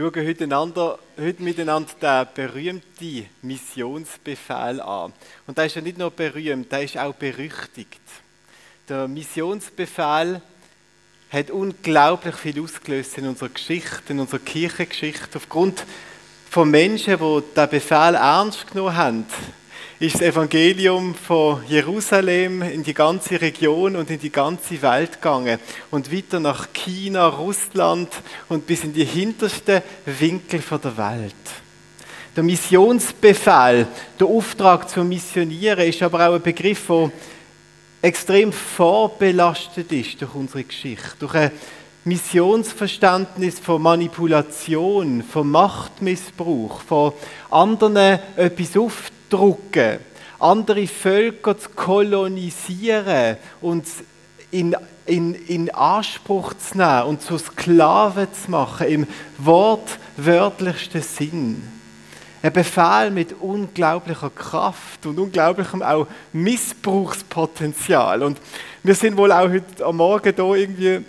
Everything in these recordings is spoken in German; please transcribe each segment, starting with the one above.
Schauen heute, einander, heute miteinander den berühmten Missionsbefehl an. Und der ist ja nicht nur berühmt, der ist auch berüchtigt. Der Missionsbefehl hat unglaublich viel ausgelöst in unserer Geschichte, in unserer Kirchengeschichte, aufgrund von Menschen, die diesen Befehl ernst genommen haben ist das Evangelium von Jerusalem in die ganze Region und in die ganze Welt gegangen und weiter nach China, Russland und bis in die hintersten Winkel der Welt. Der Missionsbefehl, der Auftrag zu missionieren, ist aber auch ein Begriff, der extrem vorbelastet ist durch unsere Geschichte, durch ein Missionsverständnis von Manipulation, von Machtmissbrauch, von anderen etwas aufzunehmen drucken, andere Völker zu kolonisieren und in, in, in Anspruch zu nehmen und zu Sklaven zu machen, im wortwörtlichsten Sinn. Ein Befehl mit unglaublicher Kraft und unglaublichem auch Missbrauchspotenzial. Und wir sind wohl auch heute am Morgen hier irgendwie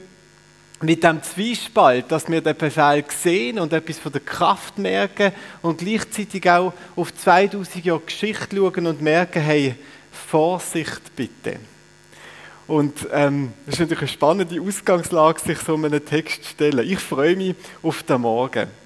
mit dem Zwiespalt, dass wir den Befehl sehen und etwas von der Kraft merken und gleichzeitig auch auf 2000 Jahre Geschichte schauen und merken, hey, Vorsicht bitte. Und ähm, das ist natürlich eine spannende Ausgangslage, sich so einen Text zu stellen. Ich freue mich auf den Morgen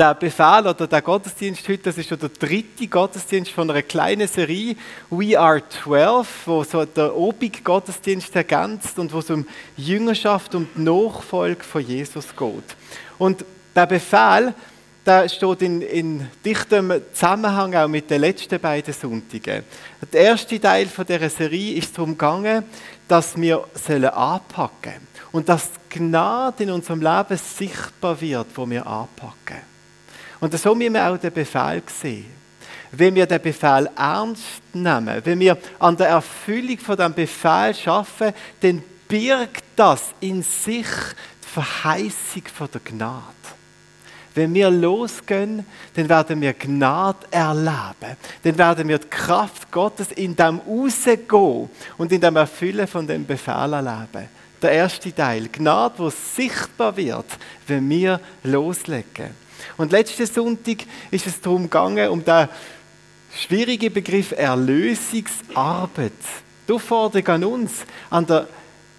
der Befehl oder der Gottesdienst heute, das ist schon der dritte Gottesdienst von einer kleinen Serie, We Are 12, wo so der Obig-Gottesdienst ergänzt und wo es um Jüngerschaft und Nachfolge von Jesus geht. Und der Befehl, der steht in, in dichtem Zusammenhang auch mit den letzten beiden Sonntagen. Der erste Teil von dieser Serie ist darum gegangen, dass wir sollen anpacken sollen und dass Gnade in unserem Leben sichtbar wird, wo wir anpacken. Und so müssen wir auch den Befehl sehen. Wenn wir den Befehl ernst nehmen, wenn wir an der Erfüllung von dem Befehl schaffen, dann birgt das in sich die Verheißung von der Gnade. Wenn wir losgehen, dann werden wir Gnade erleben. Dann werden wir die Kraft Gottes in dem Rausgehen und in dem Erfüllen von dem Befehl erleben. Der erste Teil, Gnade, wo sichtbar wird, wenn wir loslegen. Und letzten Sonntag ist es darum gegangen, um den schwierigen Begriff Erlösungsarbeit. Die Aufforderung an uns, an der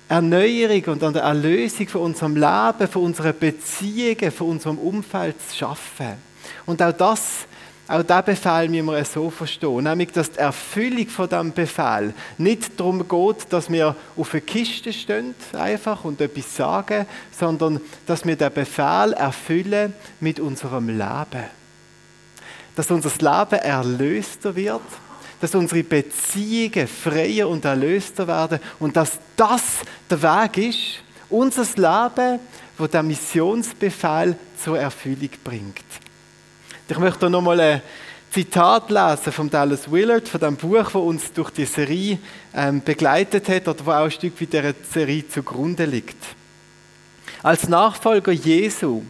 Erneuerung und an der Erlösung von unserem Leben, von unseren Beziehungen, von unserem Umfeld zu schaffen. Und auch das auch diesen Befehl müssen wir so verstehen, nämlich, dass die Erfüllung von diesem Befehl nicht darum geht, dass wir auf einer Kiste stehen einfach und etwas sagen, sondern dass wir den Befehl erfüllen mit unserem Leben. Dass unser Leben erlöster wird, dass unsere Beziehungen freier und erlöster werden und dass das der Weg ist, unser Leben, wo der Missionsbefehl zur Erfüllung bringt. Ich möchte noch mal ein Zitat lesen von Dallas Willard, von dem Buch, das uns durch die Serie ähm, begleitet hat oder wo auch ein Stück wie der Serie zugrunde liegt. Als Nachfolger Jesu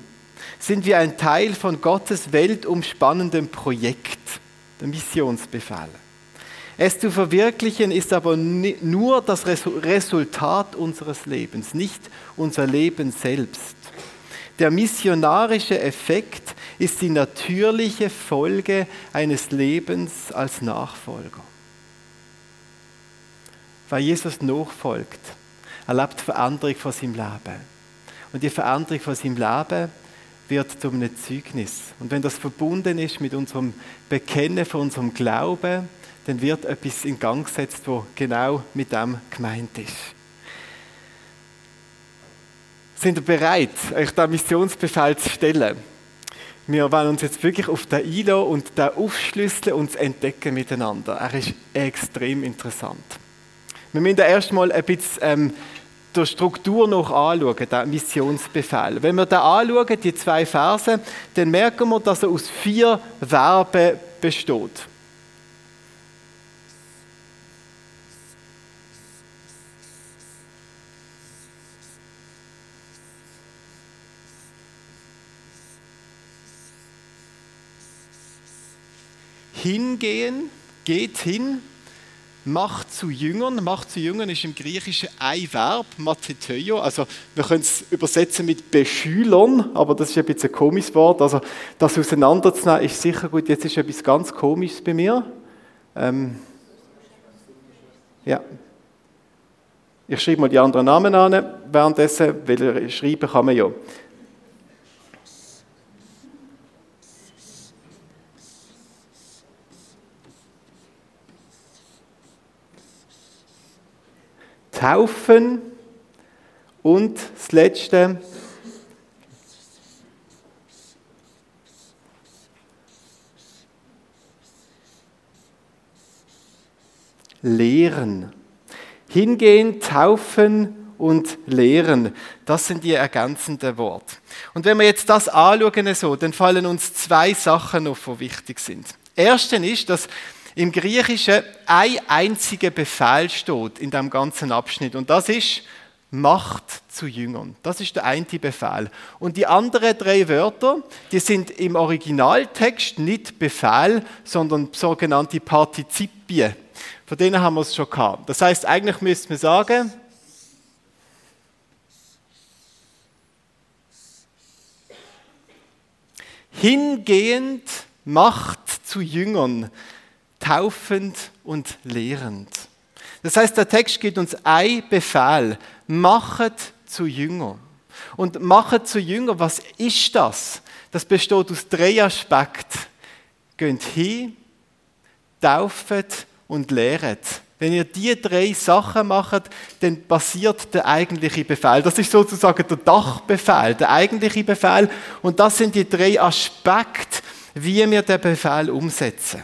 sind wir ein Teil von Gottes weltumspannendem Projekt, der Missionsbefehl. Es zu verwirklichen ist aber nur das Resultat unseres Lebens, nicht unser Leben selbst. Der missionarische Effekt ist die natürliche Folge eines Lebens als Nachfolger. Weil Jesus nachfolgt, erlebt Veränderung von seinem Leben. Und die Veränderung von seinem Leben wird zu einem Zeugnis. Und wenn das verbunden ist mit unserem Bekennen von unserem Glauben, dann wird etwas in Gang gesetzt, wo genau mit dem gemeint ist. Sind ihr bereit, euch den Missionsbefehl zu stellen? Wir wollen uns jetzt wirklich auf den einlassen und den aufschlüsseln und entdecken miteinander. Er ist extrem interessant. Wir müssen erstmal ein bisschen ähm, der Struktur noch anschauen, den Missionsbefehl. Wenn wir den anschauen, die zwei Verse, dann merken wir, dass er aus vier Verben besteht. Hingehen, geht hin, macht zu Jüngern. Macht zu Jüngern ist im Griechischen ein Verb, matheteio. Also wir können es übersetzen mit beschülern, aber das ist ein bisschen ein komisches Wort. Also das auseinanderzunehmen ist sicher gut. Jetzt ist etwas ganz Komisches bei mir. Ähm, ja. Ich schreibe mal die anderen Namen an, währenddessen, weil schreiben kann man ja. Taufen und das Letzte, Lehren. Hingehen, taufen und lehren. Das sind die ergänzenden Worte. Und wenn wir jetzt das anschauen, so, dann fallen uns zwei Sachen auf, die wichtig sind. Erstens ist, dass im Griechischen ein einziger Befehl steht in dem ganzen Abschnitt und das ist Macht zu Jüngern. Das ist der eine Befehl. Und die anderen drei Wörter, die sind im Originaltext nicht Befehl, sondern sogenannte Partizipien. Von denen haben wir es schon gehabt. Das heißt, eigentlich müsste man sagen, hingehend Macht zu Jüngern taufend und lehrend. Das heißt, der Text gibt uns ein Befehl. Machet zu Jünger. Und machet zu Jünger, was ist das? Das besteht aus drei Aspekten. Geht hin, taufet und lehret. Wenn ihr die drei Sachen macht, dann passiert der eigentliche Befehl. Das ist sozusagen der Dachbefehl, der eigentliche Befehl. Und das sind die drei Aspekte, wie wir den Befehl umsetzen.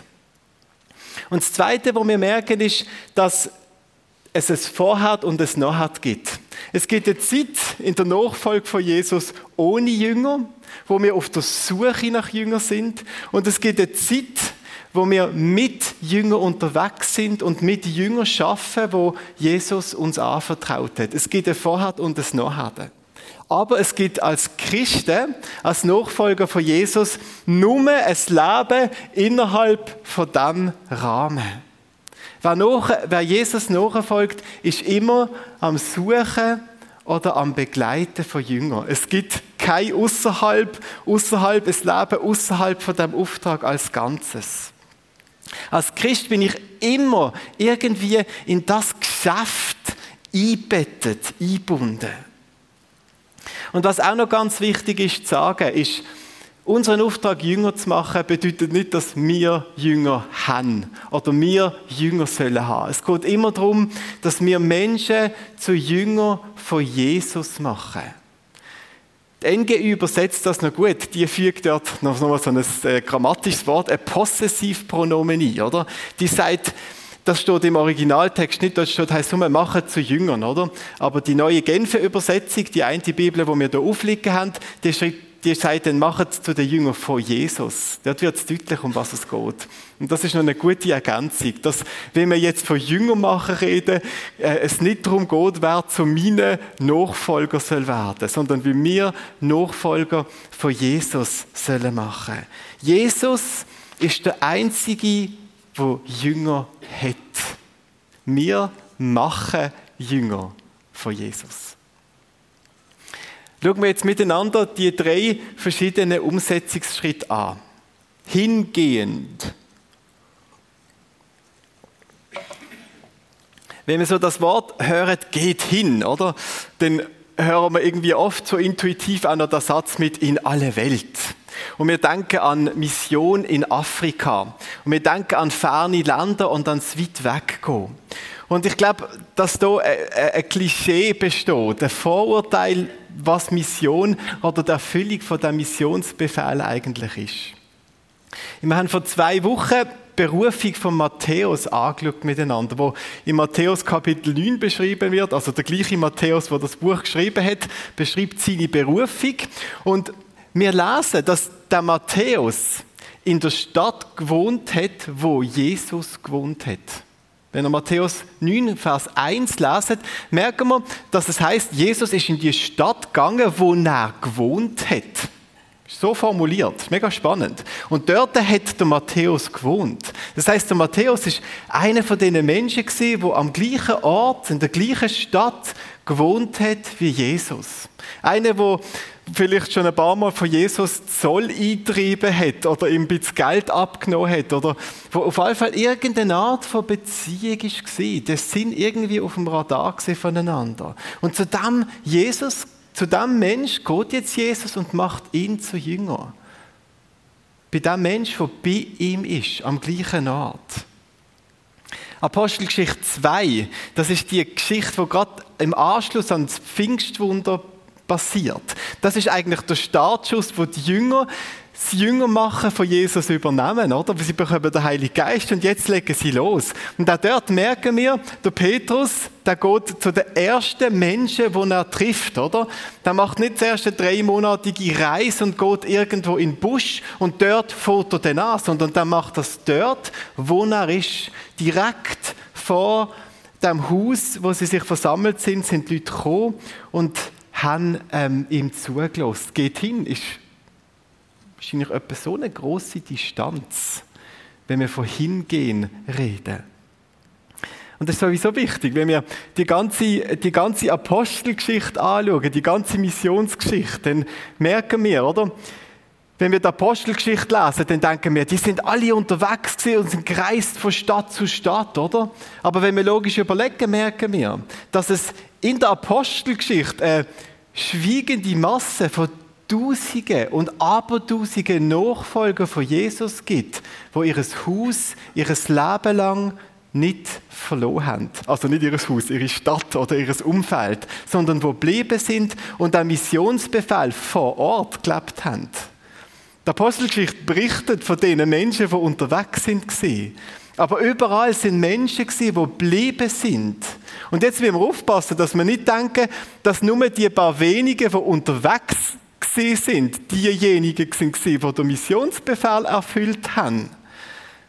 Und das Zweite, was wir merken, ist, dass es ein Vorhat und ein Nachhat gibt. Es gibt eine Zeit in der Nachfolge von Jesus ohne Jünger, wo wir auf der Suche nach Jüngern sind. Und es gibt eine Zeit, wo wir mit Jüngern unterwegs sind und mit Jüngern schaffen, wo Jesus uns anvertraut hat. Es gibt ein Vorhat und ein Nachhat. Aber es gibt als Christen, als Nachfolger von Jesus, nur ein Leben innerhalb von diesem Rahmen. Wer, nach, wer Jesus nachfolgt, ist immer am Suchen oder am Begleiten von Jüngern. Es gibt kein außerhalb, außerhalb, ein Leben außerhalb von dem Auftrag als Ganzes. Als Christ bin ich immer irgendwie in das Geschäft einbettet, eingebunden. Und was auch noch ganz wichtig ist zu sagen, ist, unseren Auftrag Jünger zu machen, bedeutet nicht, dass wir Jünger haben oder wir Jünger sollen haben. Es geht immer darum, dass wir Menschen zu Jünger von Jesus machen. Die NGÜ übersetzt das noch gut. Die fügt dort noch so ein äh, grammatisches Wort, ein Possessivpronomen ein, oder? Die sagt, das steht im Originaltext nicht, das steht, heißt nur, machen zu Jüngern, oder? Aber die neue Genfer Übersetzung, die eine Bibel, die wir hier aufliegen haben, die, schreibt, die sagt dann, machen zu den Jüngern von Jesus. Dort wird es deutlich, um was es geht. Und das ist noch eine gute Ergänzung, dass, wenn wir jetzt von Jüngern machen reden, äh, es nicht darum geht, wer zu meinen Nachfolger soll werden, sondern wie wir Nachfolger von Jesus sollen machen. Jesus ist der einzige wo Jünger hat. Wir machen Jünger von Jesus. Schauen wir jetzt miteinander die drei verschiedenen Umsetzungsschritte an. Hingehend. Wenn wir so das Wort hören, geht hin, oder? Dann hören wir irgendwie oft so intuitiv an der Satz mit in alle Welt. Und wir denken an Mission in Afrika. Und wir denken an ferne Länder und ans weit weggehen. Und ich glaube, dass da ein Klischee besteht, ein Vorurteil, was Mission oder die Erfüllung von der Missionsbefehl eigentlich ist. Wir haben vor zwei Wochen die Berufung von Matthäus angeschaut miteinander, wo in Matthäus Kapitel 9 beschrieben wird, also der gleiche Matthäus, der das Buch geschrieben hat, beschreibt seine Berufung. Und wir lesen, dass der Matthäus in der Stadt gewohnt hat, wo Jesus gewohnt hat. Wenn ihr Matthäus 9, Vers 1 leset, merken wir, dass es heißt, Jesus ist in die Stadt gegangen, wo er gewohnt hat. So formuliert, mega spannend. Und dort hat der Matthäus gewohnt. Das heißt, der Matthäus ist einer von den Menschen gewesen, der am gleichen Ort, in der gleichen Stadt gewohnt hat wie Jesus. Einer, der vielleicht schon ein paar Mal von Jesus Zoll eingetrieben hat oder ihm ein bisschen Geld abgenommen hat oder wo auf jeden Fall irgendeine Art von Beziehung war. Das sind irgendwie auf dem Radar voneinander. Und zu dem Jesus zu dem Mensch geht jetzt Jesus und macht ihn zu Jünger. Bei dem Mensch, der bei ihm ist, am gleichen Ort. Apostelgeschichte 2, das ist die Geschichte, die gerade im Anschluss an das Pfingstwunder passiert. Das ist eigentlich der Startschuss, wo die Jünger das Jüngermachen von Jesus übernehmen, oder? Sie bekommen den Heiligen Geist und jetzt legen sie los. Und auch dort merken wir, der Petrus, der geht zu den ersten Menschen, die er trifft, oder? Der macht nicht zuerst eine dreimonatige Reise und geht irgendwo in den Busch und dort fährt er dann an, sondern der macht das dort, wo er ist. Direkt vor dem Haus, wo sie sich versammelt sind, sind die Leute gekommen und haben ähm, ihm zugelassen. Geht hin, ist wahrscheinlich etwa so eine große Distanz, wenn wir von hingehen reden. Und das ist sowieso wichtig, wenn wir die ganze, die ganze Apostelgeschichte anschauen, die ganze Missionsgeschichte, dann merken wir, oder? Wenn wir die Apostelgeschichte lesen, dann denken wir, die sind alle unterwegs und sind gereist von Stadt zu Stadt, oder? Aber wenn wir logisch überlegen, merken wir, dass es in der Apostelgeschichte eine schwiegende Masse von Tausende und Abertausende Nachfolger von Jesus gibt, wo ihr Haus, ihr Leben lang nicht verloren haben. Also nicht ihr Haus, ihre Stadt oder ihr Umfeld, sondern wo geblieben sind und einen Missionsbefehl vor Ort gelebt haben. Die Apostelgeschichte berichtet von den Menschen, die unterwegs sind. Aber überall sind Menschen, die geblieben sind. Und jetzt müssen wir aufpassen, dass wir nicht denken, dass nur die paar wenigen, die unterwegs sind, sind diejenigen, die den Missionsbefehl erfüllt haben,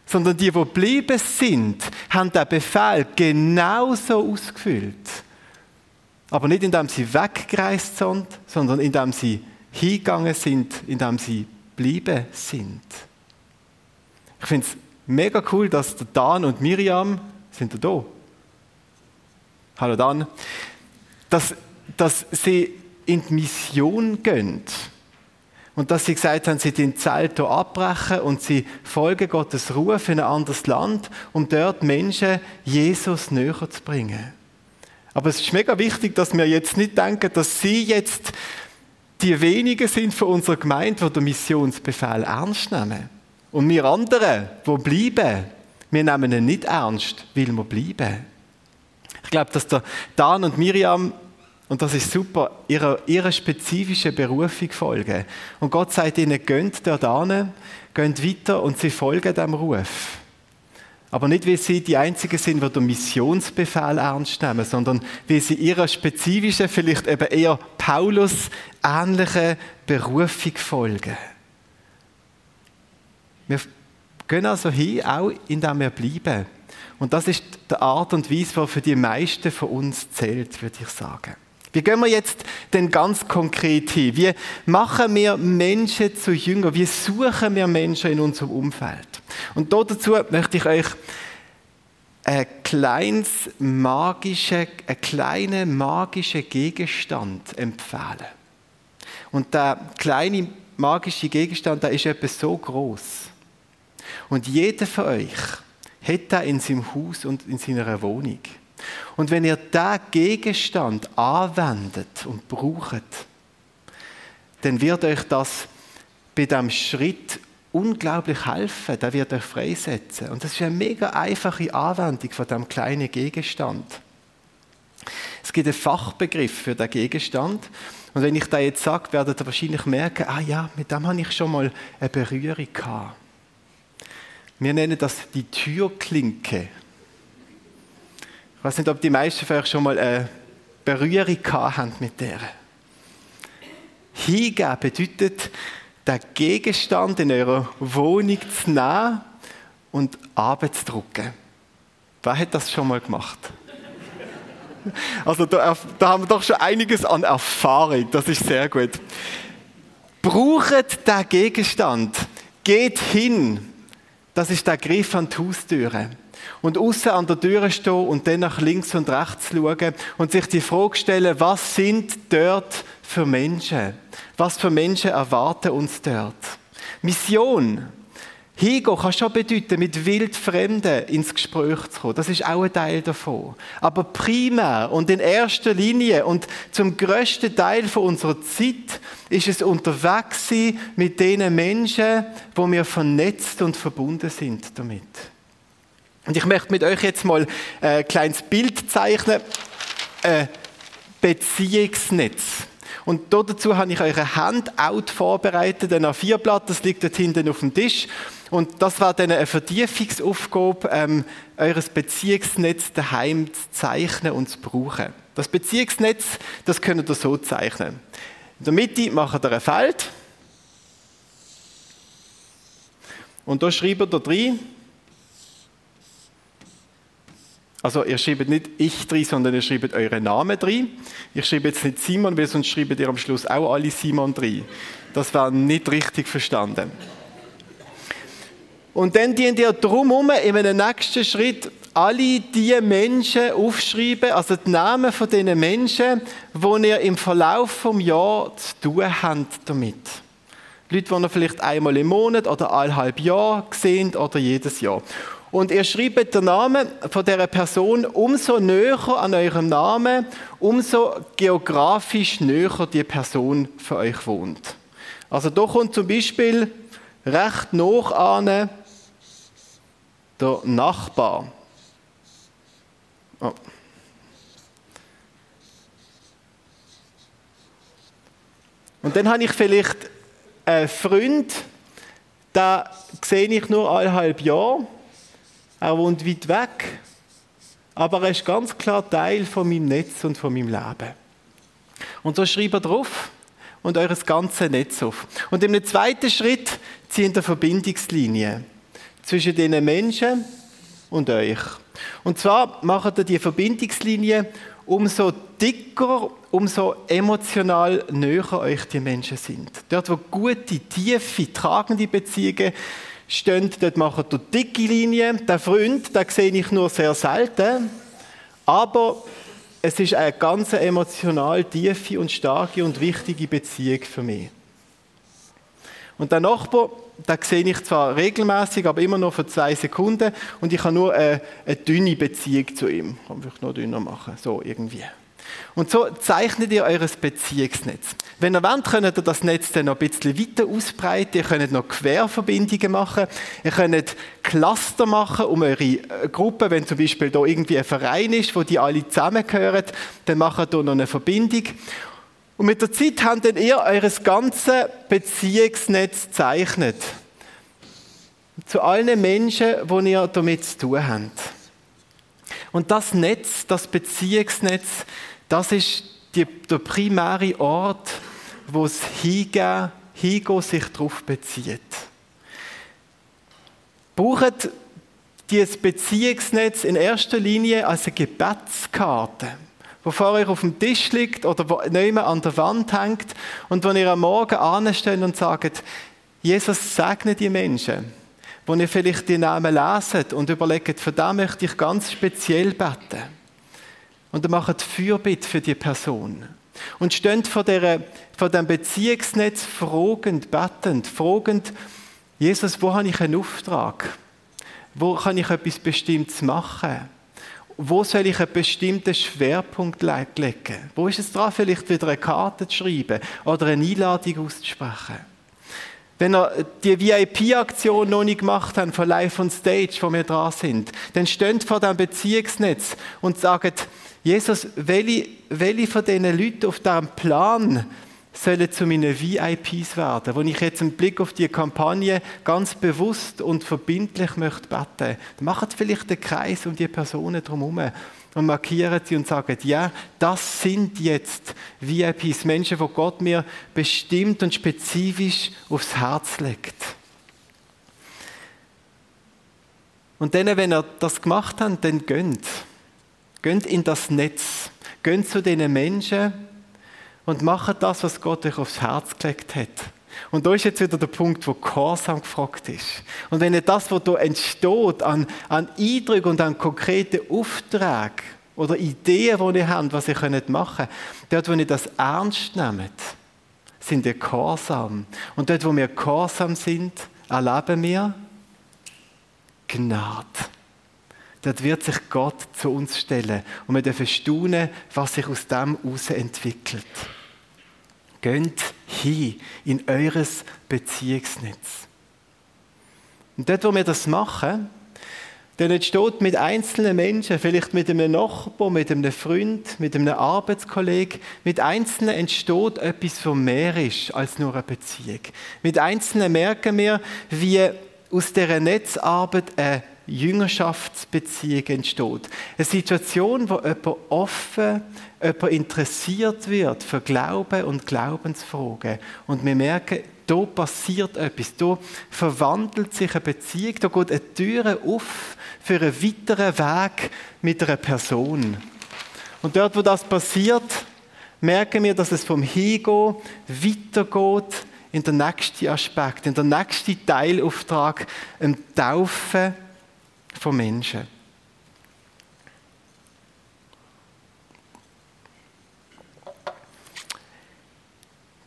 sondern die, die geblieben sind, haben den Befehl genauso ausgefüllt. Aber nicht indem sie weggereist sind, sondern indem sie hingegangen sind, indem sie geblieben sind. Ich finde es mega cool, dass Dan und Miriam, sind da? Hallo Dan. Dass, dass sie in die Mission gehen. Und dass sie gesagt haben, sie den Zelt hier abbrechen und sie folgen Gottes Ruf in ein anderes Land, um dort Menschen Jesus näher zu bringen. Aber es ist mega wichtig, dass wir jetzt nicht denken, dass sie jetzt die wenigen sind von unserer Gemeinde, die den Missionsbefehl ernst nehmen. Und wir anderen, die bleiben, wir nehmen ihn nicht ernst, weil wir bleiben. Ich glaube, dass der Dan und Miriam und das ist super, ihrer, ihrer spezifischen Berufung folgen. Und Gott sagt ihnen, geht dort hin, geht weiter und sie folgen dem Ruf. Aber nicht, weil sie die Einzigen sind, die den Missionsbefehl ernst nehmen, sondern weil sie ihrer spezifischen, vielleicht eben eher Paulus ähnlichen Berufung folgen. Wir gehen also hin, auch indem wir bleiben. Und das ist die Art und Weise, die für die meisten von uns zählt, würde ich sagen. Wie gehen wir jetzt denn ganz konkret hin? Wie machen wir Menschen zu Jüngern? Wie suchen wir Menschen in unserem Umfeld? Und dazu möchte ich euch ein kleines magische, einen kleinen magischen Gegenstand empfehlen. Und der kleine magische Gegenstand, der ist etwas so groß. Und jeder von euch hat er in seinem Haus und in seiner Wohnung. Und wenn ihr diesen Gegenstand anwendet und braucht, dann wird euch das bei diesem Schritt unglaublich helfen. Der wird euch freisetzen. Und das ist eine mega einfache Anwendung von diesem kleinen Gegenstand. Es gibt einen Fachbegriff für den Gegenstand. Und wenn ich da jetzt sage, werdet ihr wahrscheinlich merken, ah ja, mit dem habe ich schon mal eine Berührung gehabt. Wir nennen das die Türklinke. Ich weiß nicht, ob die meisten vielleicht schon mal eine Berührung haben mit der. Hingeben bedeutet, den Gegenstand in eurer Wohnung zu nehmen und abzudrucken. Wer hat das schon mal gemacht? Also da, da haben wir doch schon einiges an Erfahrung, das ist sehr gut. Braucht den Gegenstand. Geht hin. Das ist der Griff an die Haustüre. Und außen an der Tür stehen und dann nach links und rechts schauen und sich die Frage stellen, was sind dort für Menschen? Was für Menschen erwarten uns dort? Mission. Hingehen kann schon bedeuten, mit Wildfremden ins Gespräch zu kommen. Das ist auch ein Teil davon. Aber primär und in erster Linie und zum größten Teil von unserer Zeit ist es unterwegs sein mit den Menschen, wo wir vernetzt und verbunden sind damit. Und ich möchte mit euch jetzt mal ein kleines Bild zeichnen. Ein Beziehungsnetz. Und dazu habe ich euch ein Handout vorbereitet, ein A4-Blatt, das liegt dort hinten auf dem Tisch. Und das war dann eine Vertiefungsaufgabe, ähm, eures Beziehungsnetz daheim zu zeichnen und zu brauchen. Das Beziehungsnetz, das könnt ihr so zeichnen. In der Mitte macht ihr ein Feld. Und da schreibt ihr drin, also ihr schreibt nicht ich drin, sondern ihr schreibt euren Namen drin. Ich schreibe jetzt nicht Simon, weil sonst schreibt ihr am Schluss auch alle Simon drin. Das war nicht richtig verstanden. Und dann dient ihr drumherum in einem nächsten Schritt alle die Menschen aufschreiben, also die Namen von diesen Menschen, die ihr im Verlauf des Jahres zu tun habt damit. Leute, die ihr vielleicht einmal im Monat oder eineinhalb Jahr sehen oder jedes Jahr. Und ihr schreibt den Namen von der Person umso näher an eurem Namen, umso geografisch näher die Person für euch wohnt. Also da kommt zum Beispiel recht noch an der Nachbar. Oh. Und dann habe ich vielleicht einen Freund, den sehe ich nur alle halb Jahr er wohnt weit weg, aber er ist ganz klar Teil von meinem Netz und von meinem Leben. Und so schreibt er drauf und eures ganze Netz auf. Und im zweiten Schritt zieht er Verbindungslinie zwischen den Menschen und euch. Und zwar macht er die Verbindungslinie umso dicker, umso emotional näher euch die Menschen sind. Dort, wo gute, tiefe, tragende Beziehungen stehen, dort machen die dicke Linie. Der Freund, den sehe ich nur sehr selten. Aber es ist eine ganz emotional tiefe und starke und wichtige Beziehung für mich. Und der Nachbar, den sehe ich zwar regelmäßig, aber immer nur für zwei Sekunden und ich habe nur eine, eine dünne Beziehung zu ihm. Kann ich noch dünner machen, so irgendwie. Und so zeichnet ihr eures Beziehungsnetz. Wenn ihr wollt, könnt ihr das Netz dann noch ein bisschen weiter ausbreiten. Ihr könnt noch Querverbindungen machen. Ihr könnt Cluster machen um eure äh, Gruppe. Wenn zum Beispiel da irgendwie ein Verein ist, wo die alle zusammengehören, dann macht ihr da noch eine Verbindung. Und mit der Zeit habt dann ihr eures ganzes Beziehungsnetz gezeichnet. Zu allen Menschen, die ihr damit zu tun habt. Und das Netz, das Beziehungsnetz, das ist die, der primäre Ort, wo das Hingehen, Hingehen sich darauf bezieht. Braucht dieses Beziehungsnetz in erster Linie als eine Gebetskarte, wo vor euch auf dem Tisch liegt oder jemand an der Wand hängt und wo ihr am Morgen ansteht und sagt, Jesus segne die Menschen, wo ihr vielleicht die Namen leset und überlegt, für den möchte ich ganz speziell beten und dann macht Fürbitte für die Person. Und stehen vor, der, vor dem Beziehungsnetz fragend, bettend, fragend, Jesus, wo habe ich einen Auftrag? Wo kann ich etwas Bestimmtes machen? Wo soll ich einen bestimmten Schwerpunkt legen? Wo ist es dran, vielleicht wieder eine Karte zu schreiben oder eine Einladung auszusprechen? Wenn ihr die VIP-Aktion noch nicht gemacht habt von Live on Stage, wo wir dran sind, dann steht vor dem Beziehungsnetz und sagt, Jesus, welche, welche von diesen Leuten auf diesem Plan sollen zu meinen VIPs werden, wo ich jetzt einen Blick auf die Kampagne ganz bewusst und verbindlich möchte beten. Macht vielleicht den Kreis um die Personen drumherum und markieren sie und sagen, ja, das sind jetzt VIPs, Menschen, wo Gott mir bestimmt und spezifisch aufs Herz legt. Und dann, wenn ihr das gemacht habt, dann gönnt. Geht in das Netz. Geht zu diesen Menschen und macht das, was Gott euch aufs Herz gelegt hat. Und da ist jetzt wieder der Punkt, wo Gehorsam gefragt ist. Und wenn das, was da entsteht, an, an Eindrücken und an konkreten Aufträgen oder Ideen, die ihr habt, was ihr machen könnt, dort, wo ihr das ernst nehmt, sind wir Gehorsam. Und dort, wo wir Gehorsam sind, erleben wir Gnade. Dort wird sich Gott zu uns stellen und wir dürfen staunen, was sich aus dem heraus entwickelt. Geht hin in eures Beziehungsnetz. Und dort, wo wir das machen, dann entsteht mit einzelnen Menschen, vielleicht mit einem Nachbarn, mit einem Freund, mit einem Arbeitskollegen, mit Einzelnen entsteht etwas, was mehr ist als nur eine Beziehung. Mit Einzelnen merken wir, wie aus dieser Netzarbeit eine Jüngerschaftsbeziehung entsteht. Eine Situation, wo jemand offen, jemand interessiert wird für Glauben und Glaubensfragen. Und wir merken, da passiert etwas, da verwandelt sich eine Beziehung, da geht eine Tür auf für einen weiteren Weg mit einer Person. Und dort, wo das passiert, merken wir, dass es vom Hingehen weitergeht in den nächsten Aspekt, in den nächsten Teilauftrag, im Taufen von Menschen.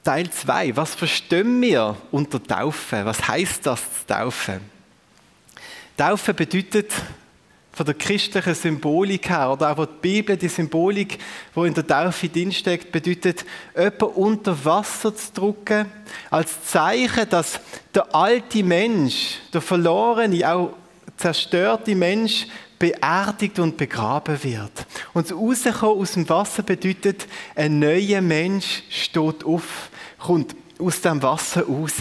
Teil 2. Was verstehen wir unter Taufe? Was heißt das, Taufe? Taufe bedeutet von der christlichen Symbolik her, oder auch die Bibel, die Symbolik, die in der Taufe drinsteckt, bedeutet, jemanden unter Wasser zu drücken, als Zeichen, dass der alte Mensch, der verlorene, auch zerstörte Mensch beerdigt und begraben wird. Und das Rauskommen aus dem Wasser bedeutet, ein neuer Mensch steht auf, kommt aus dem Wasser raus.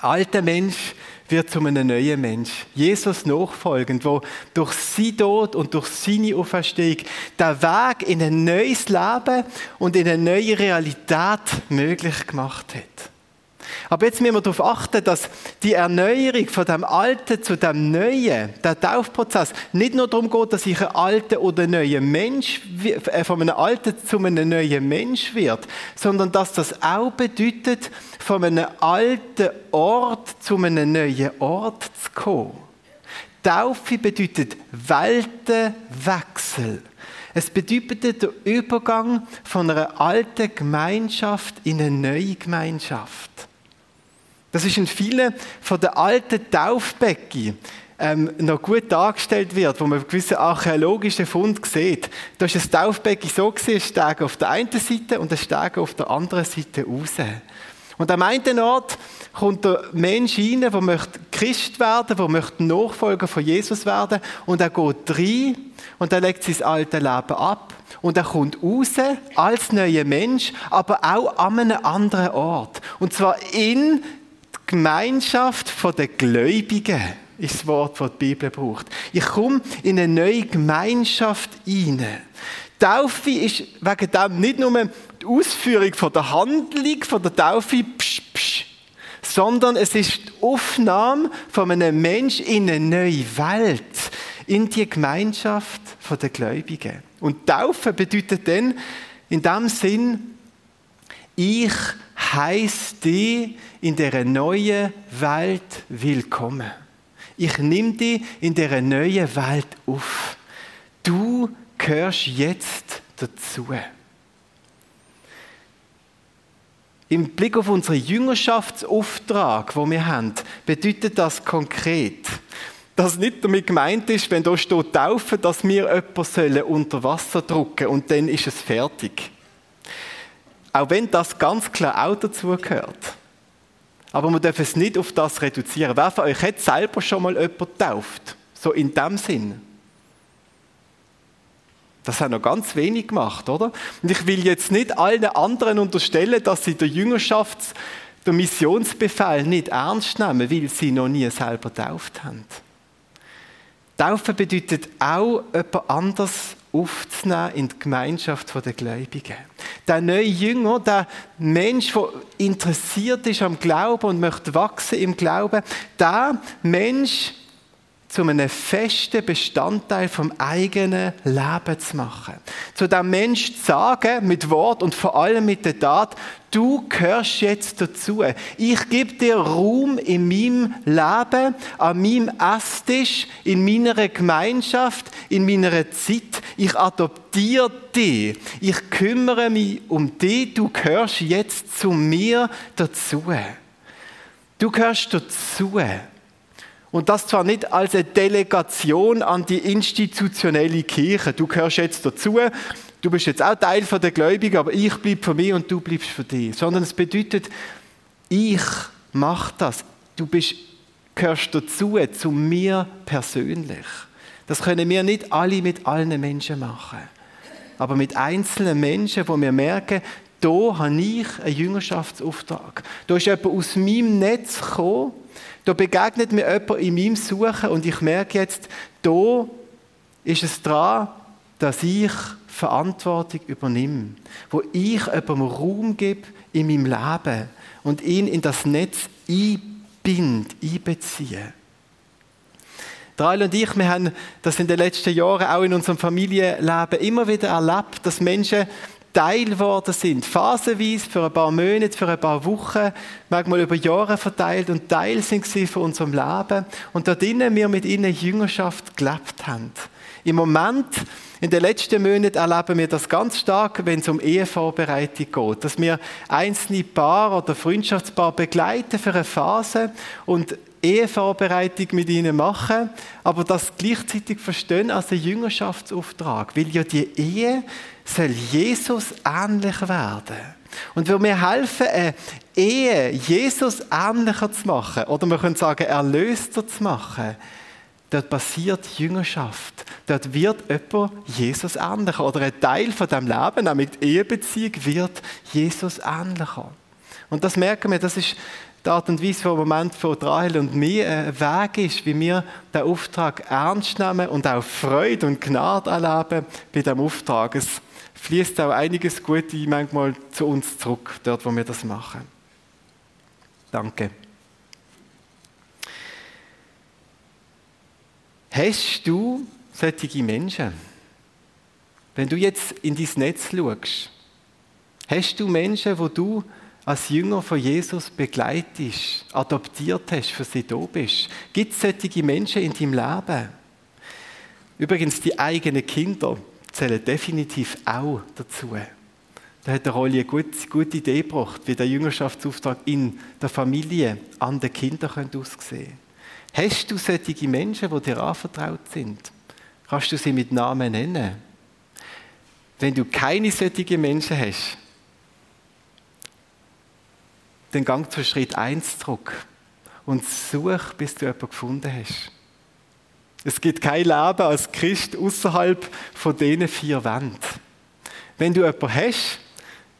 Alter Mensch wird zu einem neuen Mensch. Jesus nachfolgend, wo durch sein Tod und durch seine Auferstehung der Weg in ein neues Leben und in eine neue Realität möglich gemacht hat. Aber jetzt müssen wir darauf achten, dass die Erneuerung von dem Alten zu dem Neuen, der Taufprozess, nicht nur darum geht, dass ich ein alter oder neuer Mensch, äh, von einem Alten zu einem neuen Mensch wird, sondern dass das auch bedeutet, von einem alten Ort zu einem neuen Ort zu kommen. Taufe bedeutet Weltenwechsel. Es bedeutet der Übergang von einer alten Gemeinschaft in eine neue Gemeinschaft. Das ist in vielen von den alten Taufbecken ähm, noch gut dargestellt wird, wo man gewisse archäologische Fund sieht. Da ist das Taufbecken so gesehen, Steg auf der einen Seite und ein Steg auf der anderen Seite raus. Und am einen Ort kommt der Mensch rein, der möchte Christ werden, der möchte Nachfolger von Jesus werden und er geht rein und er legt sein altes Leben ab und er kommt raus als neuer Mensch, aber auch an einem anderen Ort. Und zwar in Gemeinschaft der Gläubigen ist das Wort, das die Bibel braucht. Ich komme in eine neue Gemeinschaft hinein. Taufe ist wegen dem nicht nur die Ausführung der Handlung der Taufe, psch, psch, sondern es ist die Aufnahme von einem Menschen in eine neue Welt, in die Gemeinschaft der Gläubigen. Und Taufe bedeutet dann in dem Sinn, ich heiße dich in der neuen Welt willkommen. Ich nehme dich in der neuen Welt auf. Du gehörst jetzt dazu. Im Blick auf unseren Jüngerschaftsauftrag, wo wir haben, bedeutet das konkret, dass nicht damit gemeint ist, wenn da steht Taufen, dass wir jemanden unter Wasser drücken und dann ist es fertig. Auch wenn das ganz klar auch dazu gehört. Aber man darf es nicht auf das reduzieren. Wer von euch hat selber schon mal jemanden getauft? So in dem Sinn. Das haben noch ganz wenig gemacht, oder? Und ich will jetzt nicht allen anderen unterstellen, dass sie der Jüngerschafts-, der Missionsbefehl nicht ernst nehmen, weil sie noch nie selber getauft haben. Taufen bedeutet auch, jemand anders aufzunehmen in die Gemeinschaft der Gläubigen. Der neue Jünger, der Mensch, der interessiert ist am Glauben und möchte wachsen im Glauben, der Mensch zu einem festen Bestandteil vom eigenen Leben zu machen. Zu dem Mensch zu sagen, mit Wort und vor allem mit der Tat, du gehörst jetzt dazu. Ich gebe dir Raum in meinem Leben, an meinem Esstisch, in meiner Gemeinschaft, in meiner Zeit. Ich adoptiere dich. Ich kümmere mich um dich. Du gehörst jetzt zu mir dazu. Du gehörst dazu. Und das zwar nicht als eine Delegation an die institutionelle Kirche. Du gehörst jetzt dazu, du bist jetzt auch Teil der Gläubigen, aber ich bleibe für mich und du bleibst für dich. Sondern es bedeutet, ich mache das. Du bist, gehörst dazu, zu mir persönlich. Das können wir nicht alle mit allen Menschen machen. Aber mit einzelnen Menschen, wo wir merken, da habe ich einen Jüngerschaftsauftrag. Da ist jemand aus meinem Netz gekommen, da begegnet mir jemand in meinem Suchen und ich merke jetzt, da ist es dran, dass ich Verantwortung übernehme. Wo ich jemandem Raum gebe in meinem Leben und ihn in das Netz einbind, einbeziehe. Rael und ich, wir haben das in den letzten Jahren auch in unserem Familienleben immer wieder erlebt, dass Menschen Teil geworden sind. Phasenweise, für ein paar Monate, für ein paar Wochen, manchmal über Jahre verteilt und Teil sind sie von unserem Leben. Und dort drinnen wir mit ihnen Jüngerschaft gelebt haben. Im Moment, in den letzten Monaten erleben wir das ganz stark, wenn es um Ehevorbereitung geht. Dass wir einzelne Paar oder Freundschaftspaar begleiten für eine Phase und Ehevorbereitung mit ihnen machen, aber das gleichzeitig verstehen als einen Jüngerschaftsauftrag, weil ja die Ehe soll Jesus ähnlich werden. Und wenn wir helfen, eine Ehe Jesus ähnlicher zu machen, oder wir können sagen, erlöster zu machen, dort passiert Jüngerschaft. Dort wird jemand Jesus ähnlicher. Oder ein Teil von dem Leben, nämlich die Ehebeziehung, wird Jesus ähnlicher. Und das merken wir, das ist die Art und Weise, wo im Moment von Rahel und mir ein Weg ist, wie wir den Auftrag ernst nehmen und auch Freude und Gnade erleben bei diesem Auftrag. Es fließt auch einiges Gute manchmal zu uns zurück, dort, wo wir das machen. Danke. Hast du solche Menschen? Wenn du jetzt in dein Netz schaust, hast du Menschen, wo du als Jünger von Jesus begleitest, adoptiert hast, für sie da bist? Gibt es solche Menschen in deinem Leben? Übrigens, die eigenen Kinder zählen definitiv auch dazu. Da hat der Rolli eine gute, gute Idee gebracht, wie der Jüngerschaftsauftrag in der Familie an den Kindern aussehen könnte. Hast du solche Menschen, die dir anvertraut sind? Kannst du sie mit Namen nennen? Wenn du keine solchen Menschen hast, dann gang zu Schritt 1 zurück und such, bis du jemanden gefunden hast. Es gibt kein Leben als Christ außerhalb von diesen vier Wänden. Wenn du jemanden hast,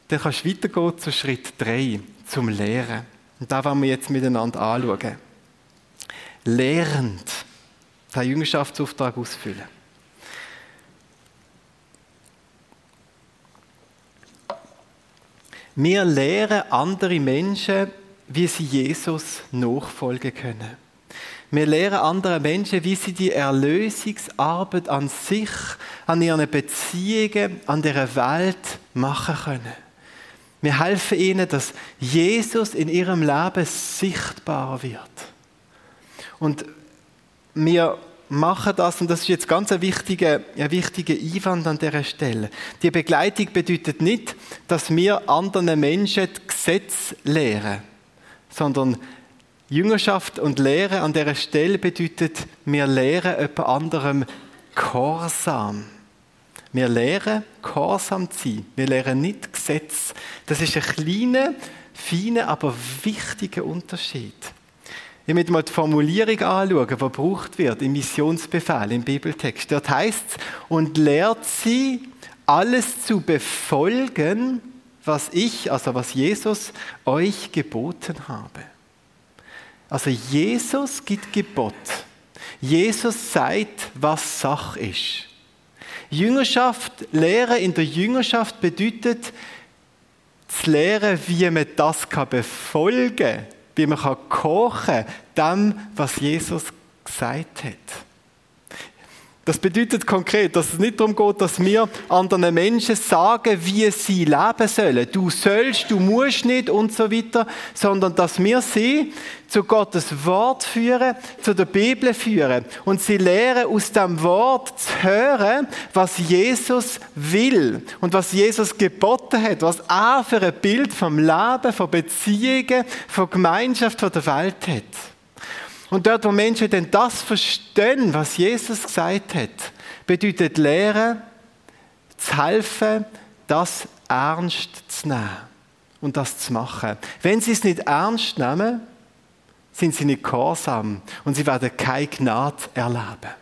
dann kannst du weitergehen zu Schritt 3, zum Lehren. Und da wollen wir jetzt miteinander anschauen. Lehrend, den Jüngerschaftsauftrag ausfüllen. Wir lehren andere Menschen, wie sie Jesus nachfolgen können. Wir lehren anderen Menschen, wie sie die Erlösungsarbeit an sich, an ihren Beziehungen, an der Welt machen können. Wir helfen ihnen, dass Jesus in ihrem Leben sichtbar wird. Und wir machen das, und das ist jetzt ganz ein wichtiger, ein wichtiger Einwand an dieser Stelle. Die Begleitung bedeutet nicht, dass wir anderen Menschen das Gesetz lehren, sondern Jüngerschaft und Lehre an dieser Stelle bedeutet, wir lehren jemand anderem Gehorsam. Wir lehren, gehorsam zu sein. Wir lehren nicht Gesetz. Das ist ein kleiner, feiner, aber wichtiger Unterschied. Ich möchte mal die Formulierung anschauen, die gebraucht wird im Missionsbefehl, im Bibeltext. Dort heißt es, und lehrt sie, alles zu befolgen, was ich, also was Jesus euch geboten habe. Also Jesus gibt Gebot. Jesus sagt, was Sach ist. Jüngerschaft, Lehre in der Jüngerschaft bedeutet, zu lehren, wie man das befolgen kann wie man kochen kann, dem, was Jesus gesagt hat. Das bedeutet konkret, dass es nicht darum geht, dass wir anderen Menschen sagen, wie sie leben sollen. Du sollst, du musst nicht und so weiter, sondern dass wir sie zu Gottes Wort führen, zu der Bibel führen und sie lehren aus dem Wort zu hören, was Jesus will und was Jesus geboten hat, was er für ein Bild vom Leben, von Beziehungen, von Gemeinschaft, von der Welt hat. Und dort, wo Menschen denn das verstehen, was Jesus gesagt hat, bedeutet Lehren, zu helfen, das ernst zu nehmen und das zu machen. Wenn sie es nicht ernst nehmen, sind sie nicht gehorsam und sie werden keine Gnade erleben.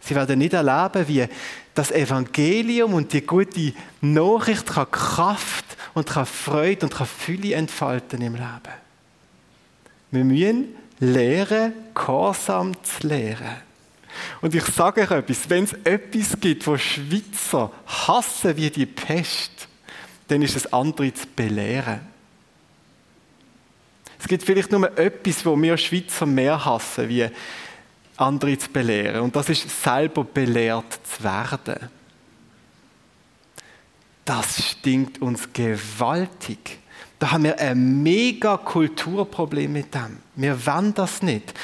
Sie werden nicht erleben, wie das Evangelium und die gute Nachricht kann Kraft und kann Freude und kann Fülle entfalten im Leben. Wir müssen Lehre, Gehorsam zu lehren. Und ich sage euch etwas, wenn es etwas gibt, wo Schweizer hassen wie die Pest, dann ist es andere zu belehren. Es gibt vielleicht nur etwas, wo wir Schweizer mehr hassen, wie andere zu belehren. Und das ist selber belehrt zu werden. Das stinkt uns gewaltig. Da haben wir ein mega Kulturproblem mit dem. Wir wollen das nicht.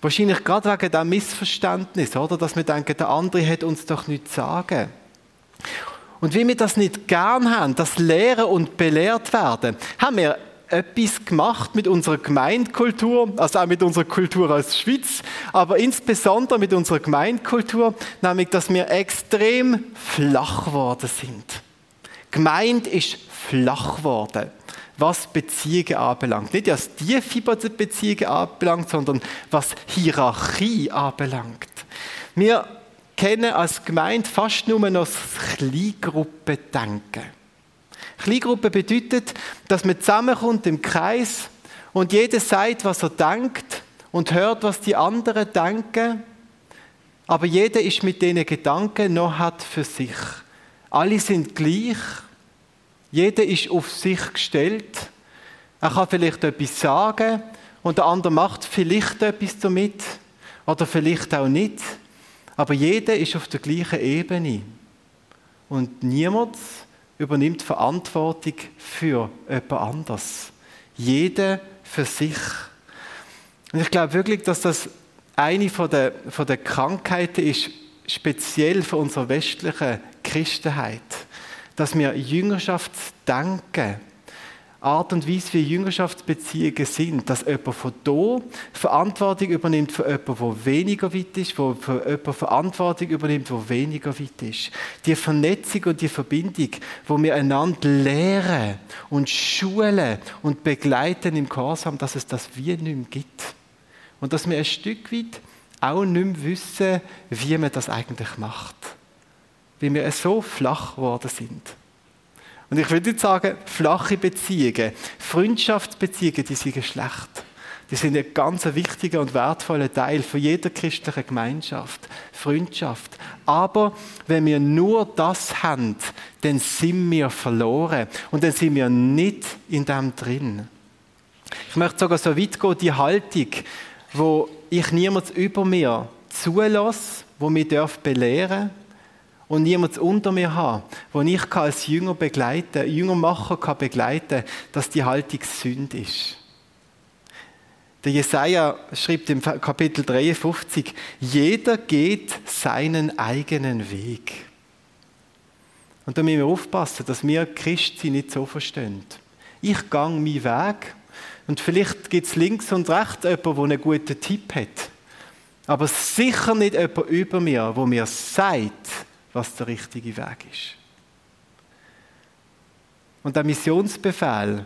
Wahrscheinlich gerade wegen diesem Missverständnis, oder? Dass wir denken, der andere hat uns doch nichts zu sagen. Und wie wir das nicht gern haben, das Lehren und belehrt werden, haben wir etwas gemacht mit unserer Gemeindekultur, also auch mit unserer Kultur als Schweiz, aber insbesondere mit unserer Gemeindekultur, nämlich, dass wir extrem flach geworden sind. Gemeint ist flach geworden was Beziehungen anbelangt. Nicht was tiefe Beziehungen anbelangt, sondern was Hierarchie anbelangt. Wir kennen als Gemeinde fast nur noch das Kleingruppendenken. Kleingruppe bedeutet, dass man zusammenkommt im Kreis und jeder sagt, was er denkt und hört, was die anderen denken. Aber jeder ist mit diesen Gedanken noch hat für sich. Alle sind gleich jeder ist auf sich gestellt. Er kann vielleicht etwas sagen und der andere macht vielleicht etwas damit oder vielleicht auch nicht. Aber jeder ist auf der gleichen Ebene. Und niemand übernimmt Verantwortung für jemand anders. Jeder für sich. Und ich glaube wirklich, dass das eine von der, von der Krankheiten ist, speziell für unsere westliche Christenheit dass wir Jüngerschaftsdenken, Art und Weise, wie Jüngerschaftsbeziehungen sind, dass jemand von hier Verantwortung übernimmt für jemanden, der weniger weit ist, wo für jemanden Verantwortung übernimmt, der weniger weit ist. Die Vernetzung und die Verbindung, wo wir einander lehren und schulen und begleiten im Gehorsam, dass es das wie nicht mehr gibt. Und dass wir ein Stück weit auch nicht mehr wissen, wie man das eigentlich macht wie wir so flach geworden sind. Und ich würde nicht sagen, flache Beziehungen, Freundschaftsbeziehungen, die sind schlecht. Die sind ein ganz wichtiger und wertvoller Teil von jeder christlichen Gemeinschaft. Freundschaft. Aber wenn wir nur das haben, dann sind wir verloren. Und dann sind wir nicht in dem drin. Ich möchte sogar so weit gehen, die Haltung, wo ich niemals über mir zulasse, wo mich belehren darf und niemand unter mir habe, wo ich als Jünger begleiten, Jüngermacher kann begleiten, dass die Haltung Sünd ist. Der Jesaja schreibt im Kapitel 53, jeder geht seinen eigenen Weg. Und da müssen wir aufpassen, dass wir Christi nicht so verstehen. Ich gehe meinen Weg und vielleicht gibt es links und rechts jemanden, der einen guten Tipp hat. Aber sicher nicht jemand über mir, wo mir sagt, was der richtige Weg ist. Und der Missionsbefehl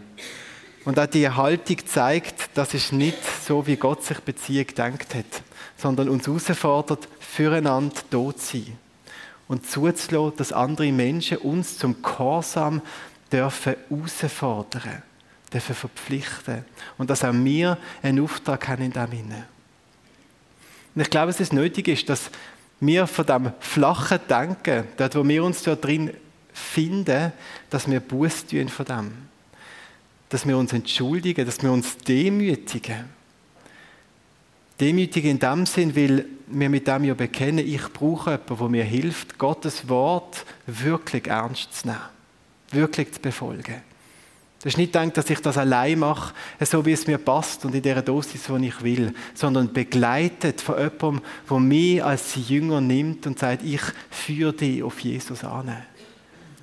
und auch die Haltung zeigt, das ist nicht so, wie Gott sich Beziehung gedacht hat, sondern uns herausfordert, füreinander da zu sein und zuzulassen, dass andere Menschen uns zum Gehorsam dürfen herausfordern, dürfen verpflichten und dass auch wir einen Auftrag haben in dem Sinne. Und ich glaube, es ist nötig ist, dass wir von dem flachen Denken, dort wo wir uns da drin finden, dass wir Buß tun von dem. Dass wir uns entschuldigen, dass wir uns demütigen. Demütig in dem Sinn, weil wir mit dem ja bekennen, ich brauche jemanden, der mir hilft, Gottes Wort wirklich ernst zu nehmen, wirklich zu befolgen. Das ist nicht gedacht, dass ich das allein mache, so wie es mir passt und in der Dosis, die ich will, sondern begleitet von jemandem, der mich als Jünger nimmt und sagt, ich führe dich auf Jesus an.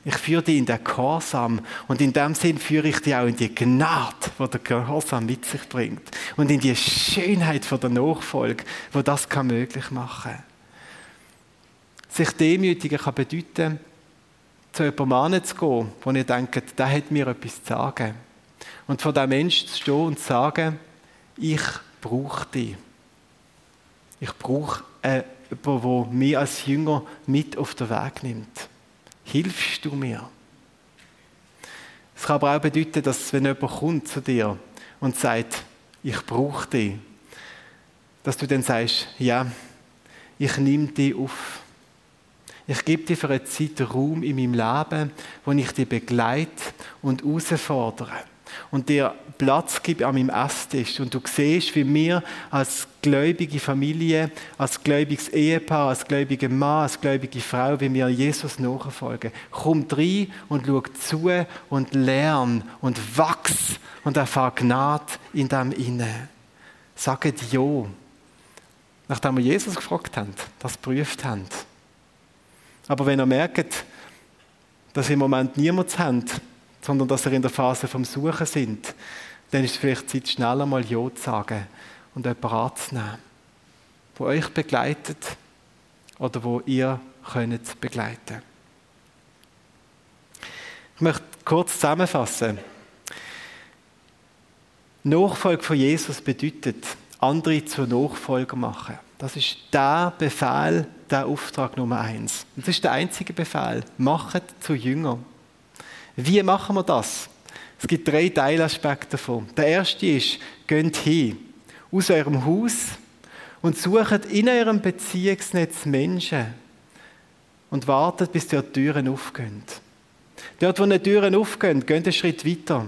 Ich führe dich in den Gehorsam und in dem Sinn führe ich dich auch in die Gnade, die der Gehorsam mit sich bringt und in die Schönheit von der Nachfolge, wo das kann möglich machen. Sich demütigen kann bedeuten, zu jemandem zu gehen, wo ihr denkt, der hat mir etwas zu sagen. Und vor diesem Menschen zu stehen und zu sagen, ich brauche dich. Ich brauche äh, jemanden, der mich als Jünger mit auf den Weg nimmt. Hilfst du mir? Es kann aber auch bedeuten, dass wenn jemand kommt zu dir und sagt, ich brauche dich, dass du dann sagst, ja, ich nehme dich auf. Ich gebe dir für eine Zeit Raum in meinem Leben, wo ich dich begleite und herausfordere und dir Platz gebe an meinem Esstisch und du siehst, wie wir als gläubige Familie, als gläubiges Ehepaar, als gläubige Mann, als gläubige Frau, wie wir Jesus nachfolgen. Komm rein und schau zu und lern und wachs und erfahr Gnade in dem Inne. Sagt Ja. Nachdem wir Jesus gefragt haben, das geprüft haben. Aber wenn ihr merkt, dass im Moment niemand habt, sondern dass ihr in der Phase vom Suchen sind, dann ist es vielleicht Zeit, schneller mal Ja zu sagen und jemanden anzunehmen, der euch begleitet oder wo ihr könnt begleiten Ich möchte kurz zusammenfassen. Nachfolge von Jesus bedeutet, andere zu Nachfolger machen. Das ist der Befehl, der Auftrag Nummer eins. Und das ist der einzige Befehl. Macht zu Jüngern. Wie machen wir das? Es gibt drei Teilaspekte davon. Der erste ist, geht hin aus eurem Haus und sucht in eurem Beziehungsnetz Menschen und wartet, bis die Türen aufgehen. Dort, wo die Türen aufgehen, geht einen Schritt weiter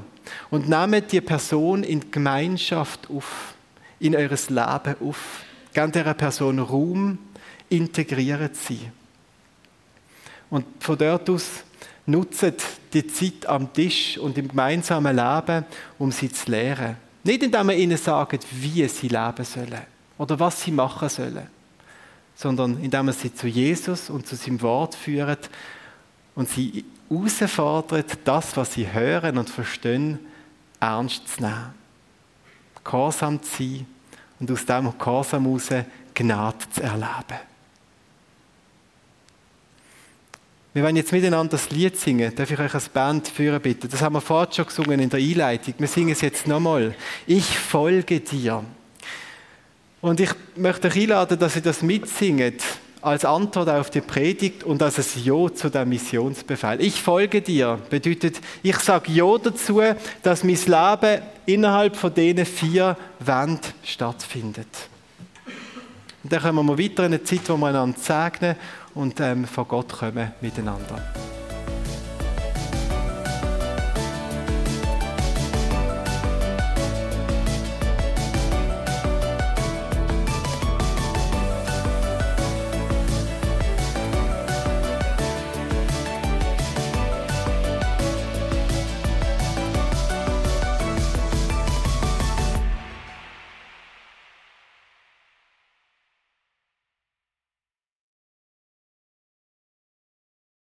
und nehmt die Person in die Gemeinschaft auf, in eures Leben auf. Gebt dieser Person Raum, integriert sie. Und von dort aus nutzt die Zeit am Tisch und im gemeinsamen Leben, um sie zu lehren. Nicht indem wir ihnen sagen, wie sie leben sollen oder was sie machen sollen, sondern indem wir sie zu Jesus und zu seinem Wort führen und sie herausfordert, das, was sie hören und verstehen, ernst zu nehmen. Gehorsam zu sein und aus dem Gehorsam heraus Gnade zu erleben. Wir wollen jetzt miteinander das Lied singen. Darf ich euch als Band führen bitten? Das haben wir vorhin schon gesungen in der Einleitung. Wir singen es jetzt nochmal. Ich folge dir. Und ich möchte euch einladen, dass ihr das mitsinget als Antwort auf die Predigt und als ein Ja zu dem Missionsbefehl. Ich folge dir bedeutet, ich sage Ja dazu, dass mein Leben innerhalb von diesen vier Wänden stattfindet. Und dann kommen wir weiter in eine Zeit, wo wir einander segnen und ähm, von Gott kommen miteinander.